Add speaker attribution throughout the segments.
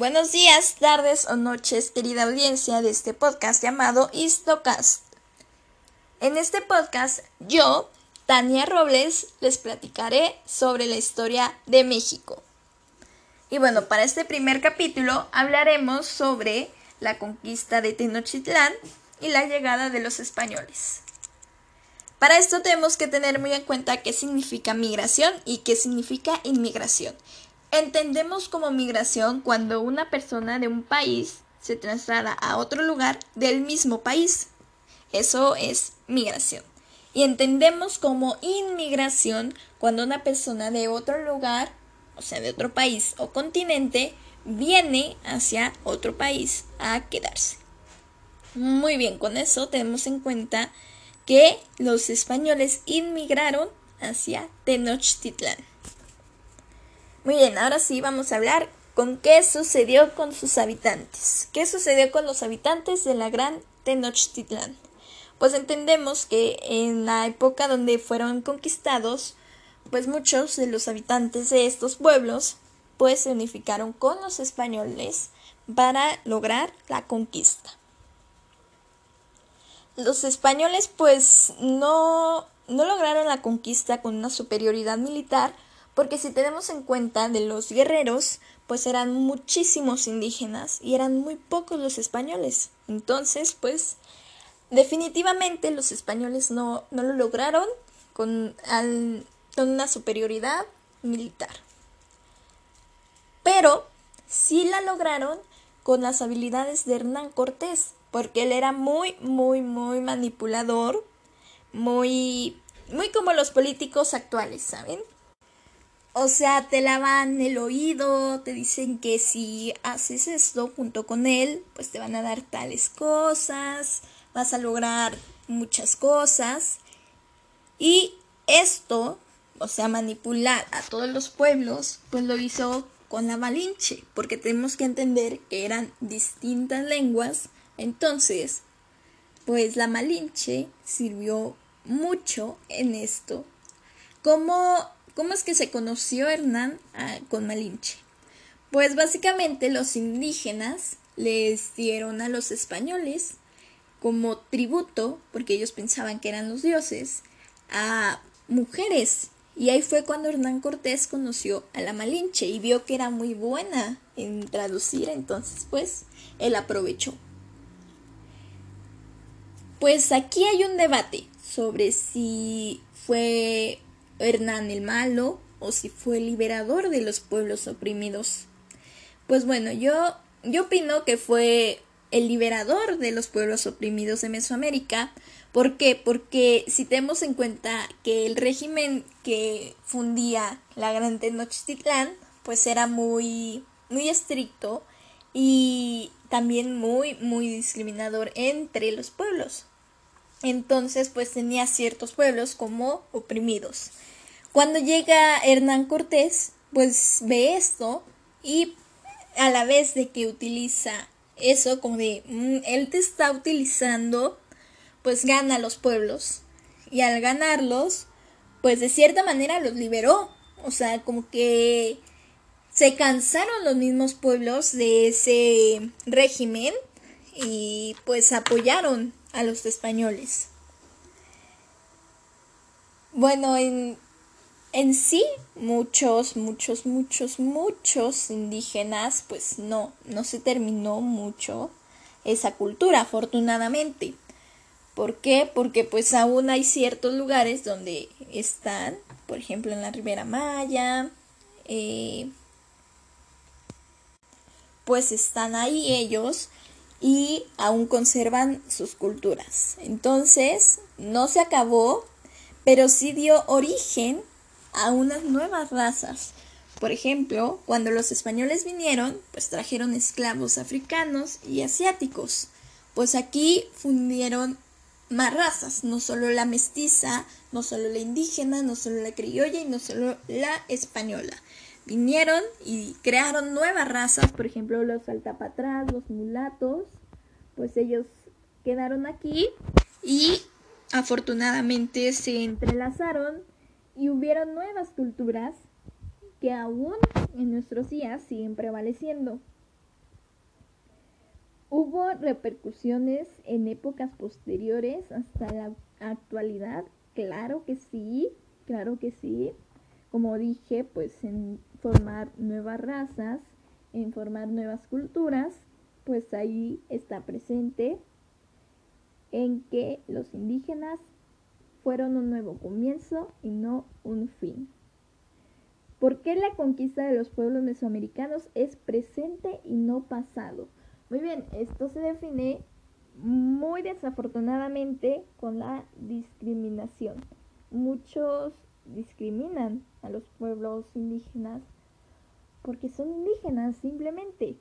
Speaker 1: Buenos días, tardes o noches, querida audiencia de este podcast llamado Histocast. En este podcast, yo, Tania Robles, les platicaré sobre la historia de México. Y bueno, para este primer capítulo hablaremos sobre la conquista de Tenochtitlán y la llegada de los españoles. Para esto tenemos que tener muy en cuenta qué significa migración y qué significa inmigración. Entendemos como migración cuando una persona de un país se traslada a otro lugar del mismo país. Eso es migración. Y entendemos como inmigración cuando una persona de otro lugar, o sea, de otro país o continente, viene hacia otro país a quedarse. Muy bien, con eso tenemos en cuenta que los españoles inmigraron hacia Tenochtitlán. Muy bien, ahora sí vamos a hablar con qué sucedió con sus habitantes. ¿Qué sucedió con los habitantes de la gran Tenochtitlán? Pues entendemos que en la época donde fueron conquistados, pues muchos de los habitantes de estos pueblos pues se unificaron con los españoles para lograr la conquista. Los españoles pues no, no lograron la conquista con una superioridad militar, porque si tenemos en cuenta de los guerreros, pues eran muchísimos indígenas y eran muy pocos los españoles. Entonces, pues definitivamente los españoles no, no lo lograron con, con una superioridad militar. Pero sí la lograron con las habilidades de Hernán Cortés, porque él era muy, muy, muy manipulador, muy, muy como los políticos actuales, ¿saben? O sea, te lavan el oído, te dicen que si haces esto junto con él, pues te van a dar tales cosas, vas a lograr muchas cosas. Y esto, o sea, manipular a todos los pueblos, pues lo hizo con la Malinche, porque tenemos que entender que eran distintas lenguas. Entonces, pues la Malinche sirvió mucho en esto. Como ¿Cómo es que se conoció Hernán ah, con Malinche? Pues básicamente los indígenas les dieron a los españoles como tributo, porque ellos pensaban que eran los dioses, a mujeres. Y ahí fue cuando Hernán Cortés conoció a la Malinche y vio que era muy buena en traducir, entonces pues él aprovechó. Pues aquí hay un debate sobre si fue Hernán el Malo o si fue el liberador de los pueblos oprimidos. Pues bueno, yo, yo opino que fue el liberador de los pueblos oprimidos de Mesoamérica. ¿Por qué? Porque si tenemos en cuenta que el régimen que fundía la Gran Tenochtitlán, pues era muy, muy estricto y también muy, muy discriminador entre los pueblos. Entonces, pues tenía ciertos pueblos como oprimidos. Cuando llega Hernán Cortés, pues ve esto y a la vez de que utiliza eso como de mm, él te está utilizando, pues gana los pueblos y al ganarlos, pues de cierta manera los liberó, o sea, como que se cansaron los mismos pueblos de ese régimen y pues apoyaron a los españoles. Bueno, en en sí, muchos, muchos, muchos, muchos indígenas, pues no, no se terminó mucho esa cultura, afortunadamente. ¿Por qué? Porque pues aún hay ciertos lugares donde están, por ejemplo en la Ribera Maya, eh, pues están ahí ellos y aún conservan sus culturas. Entonces, no se acabó, pero sí dio origen a unas nuevas razas. Por ejemplo, cuando los españoles vinieron, pues trajeron esclavos africanos y asiáticos. Pues aquí fundieron más razas, no solo la mestiza, no solo la indígena, no solo la criolla y no solo la española. Vinieron y crearon nuevas razas, por ejemplo los altapatrás, los mulatos, pues ellos quedaron aquí y afortunadamente se entrelazaron y hubieron nuevas culturas que aún en nuestros días siguen prevaleciendo. Hubo repercusiones en épocas posteriores hasta la actualidad, claro que sí, claro que sí. Como dije, pues en formar nuevas razas, en formar nuevas culturas, pues ahí está presente en que los indígenas fueron un nuevo comienzo y no un fin. ¿Por qué la conquista de los pueblos mesoamericanos es presente y no pasado? Muy bien, esto se define muy desafortunadamente con la discriminación. Muchos discriminan a los pueblos indígenas porque son indígenas simplemente,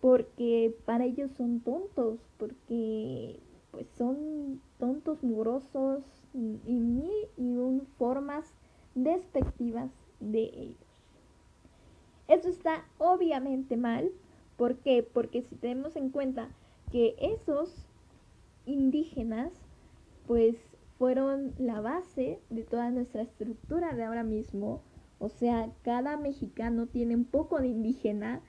Speaker 1: porque para ellos son tontos, porque pues son tontos, mugrosos y mil y un formas despectivas de ellos. Eso está obviamente mal. ¿Por qué? Porque si tenemos en cuenta que esos indígenas pues fueron la base de toda nuestra estructura de ahora mismo. O sea, cada mexicano tiene un poco de indígena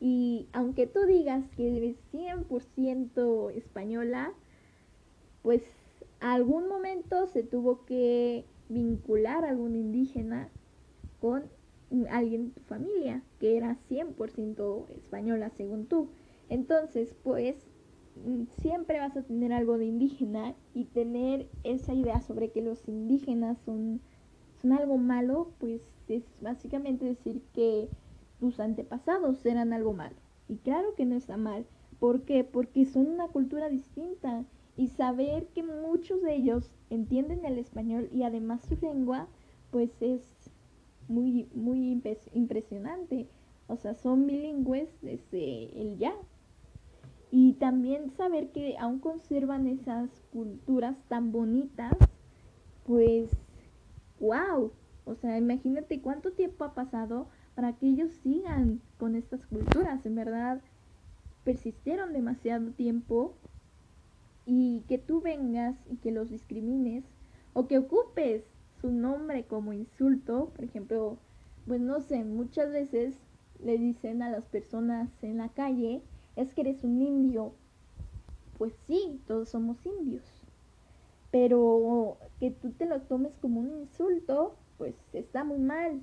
Speaker 1: y aunque tú digas que eres 100% española, pues algún momento se tuvo que vincular a algún indígena con alguien de tu familia que era 100% española según tú. Entonces, pues siempre vas a tener algo de indígena y tener esa idea sobre que los indígenas son, son algo malo, pues es básicamente decir que tus antepasados eran algo malo. Y claro que no está mal. ¿Por qué? Porque son una cultura distinta y saber que muchos de ellos entienden el español y además su lengua, pues es muy, muy impresionante. O sea, son bilingües desde el ya. Y también saber que aún conservan esas culturas tan bonitas, pues, wow. O sea, imagínate cuánto tiempo ha pasado para que ellos sigan con estas culturas. En verdad, persistieron demasiado tiempo y que tú vengas y que los discrimines o que ocupes su nombre como insulto, por ejemplo, pues no sé, muchas veces le dicen a las personas en la calle, es que eres un indio. Pues sí, todos somos indios. Pero que tú te lo tomes como un insulto, pues está muy mal.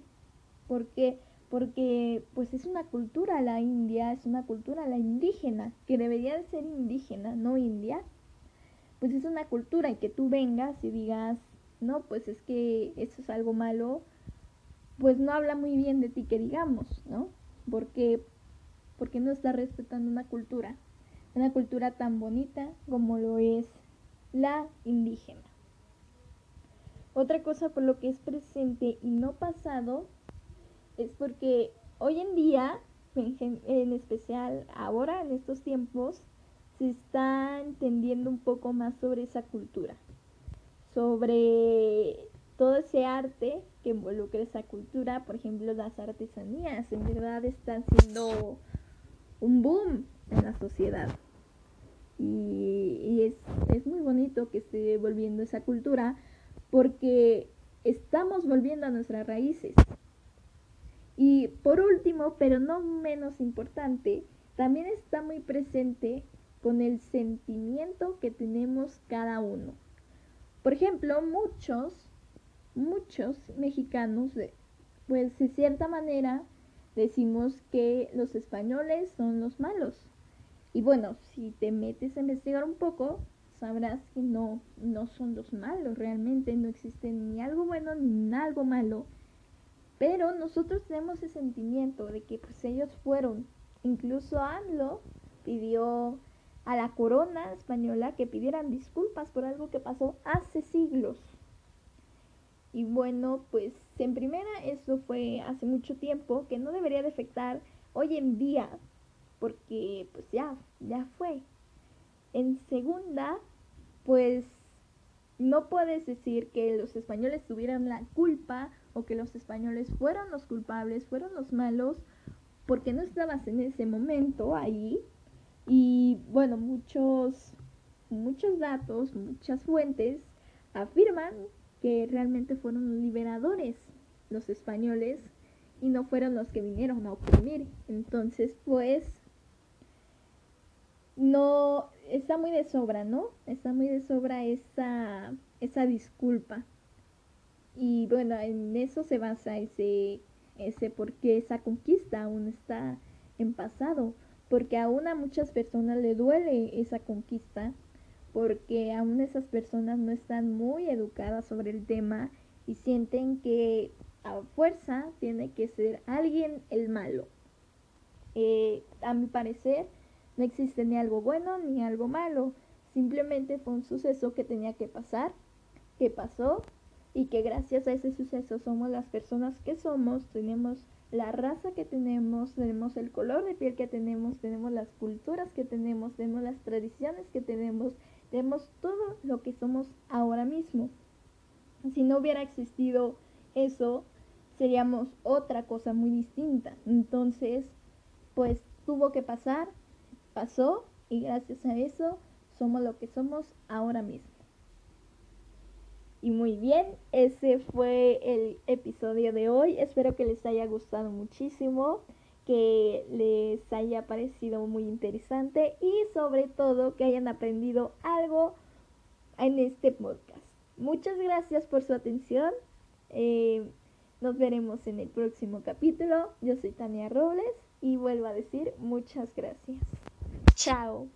Speaker 1: ¿Por qué? Porque pues es una cultura la india, es una cultura la indígena, que debería de ser indígena, no india. Pues es una cultura y que tú vengas y digas, no, pues es que eso es algo malo, pues no habla muy bien de ti que digamos, ¿no? Porque, porque no está respetando una cultura, una cultura tan bonita como lo es la indígena. Otra cosa por lo que es presente y no pasado es porque hoy en día, en, especial ahora en estos tiempos, se está entendiendo un poco más sobre esa cultura sobre todo ese arte que involucra esa cultura, por ejemplo las artesanías, en verdad están siendo un boom en la sociedad. Y, es, es muy bonito que esté volviendo esa cultura porque estamos volviendo a nuestras raíces. Y por último, pero no menos importante, también está muy presente con el sentimiento que tenemos cada uno. Por ejemplo, muchos, muchos mexicanos, pues de cierta manera, decimos que los españoles son los malos. Y bueno, si te metes a investigar un poco, sabrás que no, no son los malos, realmente no existe ni algo bueno ni algo malo. Pero nosotros tenemos ese sentimiento de que pues ellos fueron. Incluso AMLO pidió a la corona española que pidieran disculpas por algo que pasó hace siglos. Y bueno, pues en primera eso fue hace mucho tiempo que no debería de afectar hoy en día, porque pues ya, ya fue. En segunda, pues no puedes decir que los españoles tuvieran la culpa o que los españoles fueron los culpables, fueron los malos, porque no estabas en ese momento ahí y bueno, muchos, muchos datos, muchas fuentes afirman que realmente fueron liberadores los españoles y no fueron los que vinieron a oprimir. Entonces, pues, no está muy de sobra, ¿no? Está muy de sobra esa, esa disculpa. Y bueno, en eso se basa ese, ese por qué esa conquista aún está en pasado. Porque aún a muchas personas le duele esa conquista. Porque aún esas personas no están muy educadas sobre el tema y sienten que a fuerza tiene que ser alguien el malo. Eh, a mi parecer, no existe ni algo bueno ni algo malo. Simplemente fue un suceso que tenía que pasar, que pasó y que gracias a ese suceso somos las personas que somos, tenemos la raza que tenemos, tenemos el color de piel que tenemos, tenemos las culturas que tenemos, tenemos las tradiciones que tenemos, tenemos todo lo que somos ahora mismo. Si no hubiera existido eso, seríamos otra cosa muy distinta. Entonces, pues tuvo que pasar, pasó y gracias a eso somos lo que somos ahora mismo. Y muy bien, ese fue el episodio de hoy. Espero que les haya gustado muchísimo, que les haya parecido muy interesante y sobre todo que hayan aprendido algo en este podcast. Muchas gracias por su atención. Eh, nos veremos en el próximo capítulo. Yo soy Tania Robles y vuelvo a decir muchas gracias. Chao.